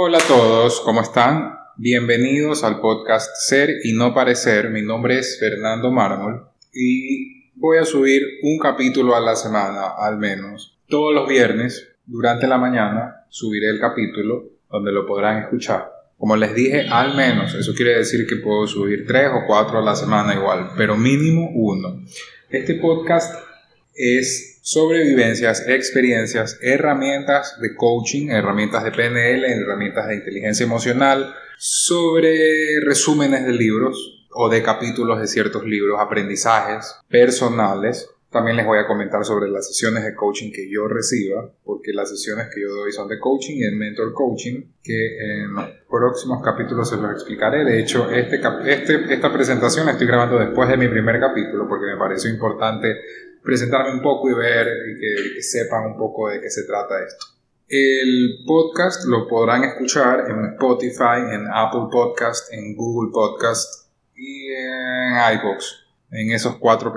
Hola a todos, ¿cómo están? Bienvenidos al podcast Ser y No Parecer. Mi nombre es Fernando Mármol y voy a subir un capítulo a la semana, al menos. Todos los viernes, durante la mañana, subiré el capítulo donde lo podrán escuchar. Como les dije, al menos, eso quiere decir que puedo subir tres o cuatro a la semana igual, pero mínimo uno. Este podcast es sobrevivencias, experiencias, herramientas de coaching, herramientas de PNL, herramientas de inteligencia emocional, sobre resúmenes de libros o de capítulos de ciertos libros, aprendizajes personales. También les voy a comentar sobre las sesiones de coaching que yo reciba, porque las sesiones que yo doy son de coaching y de mentor coaching, que en los próximos capítulos se los explicaré. De hecho, este, este, esta presentación la estoy grabando después de mi primer capítulo, porque me pareció importante presentarme un poco y ver y que, sepan un poco de qué se trata esto. El podcast lo podrán escuchar en Spotify, en Apple Podcast, en Google Podcast y en iBox. En, en esas cuatro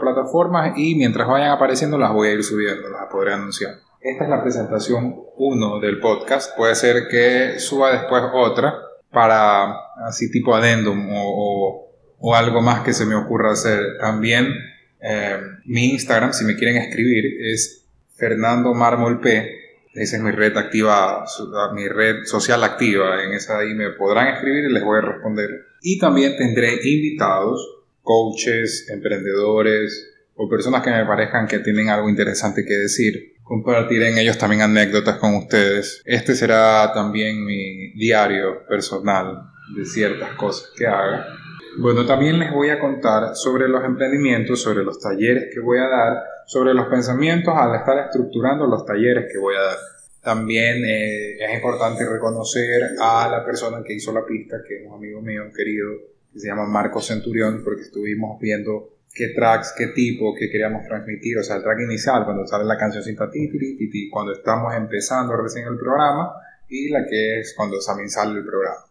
plataformas y mientras vayan apareciendo las voy a ir subiendo, las podré anunciar. Esta es la presentación 1 del podcast. Puede ser que suba después otra para así tipo adendum o algo más que se me ocurra hacer. También eh, mi Instagram, si me quieren escribir, es Fernando Mármol. Esa es mi red activa, mi red social activa. En esa ahí me podrán escribir y les voy a responder. Y también tendré invitados, coaches, emprendedores o personas que me parezcan que tienen algo interesante que decir. Compartiré en ellos también anécdotas con ustedes. Este será también mi diario personal de ciertas cosas que haga bueno, también les voy a contar sobre los emprendimientos, sobre los talleres que voy a dar, sobre los pensamientos al estar estructurando los talleres que voy a dar. También eh, es importante reconocer a la persona que hizo la pista, que es un amigo mío, querido, que se llama Marco Centurión, porque estuvimos viendo qué tracks, qué tipo, qué queríamos transmitir, o sea, el track inicial, cuando sale la canción sin ti, cuando estamos empezando recién el programa, y la que es cuando también sale el programa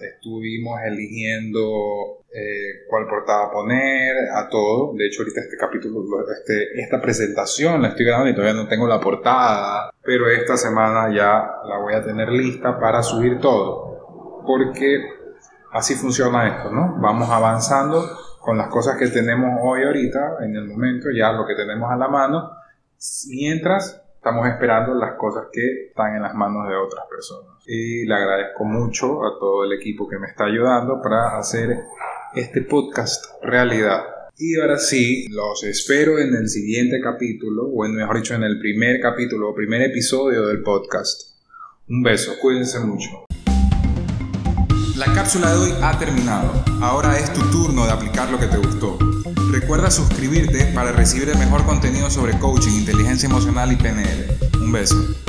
Estuvimos eligiendo eh, cuál portada poner, a todo. De hecho, ahorita este capítulo, este, esta presentación la estoy grabando y todavía no tengo la portada, pero esta semana ya la voy a tener lista para subir todo. Porque así funciona esto, ¿no? Vamos avanzando con las cosas que tenemos hoy ahorita, en el momento, ya lo que tenemos a la mano, mientras estamos esperando las cosas que están en las manos de otras personas. Y le agradezco mucho a todo el equipo que me está ayudando para hacer este podcast realidad. Y ahora sí, los espero en el siguiente capítulo, o en, mejor dicho, en el primer capítulo o primer episodio del podcast. Un beso, cuídense mucho. La cápsula de hoy ha terminado. Ahora es tu turno de aplicar lo que te gustó. Recuerda suscribirte para recibir el mejor contenido sobre coaching, inteligencia emocional y PNL. Un beso.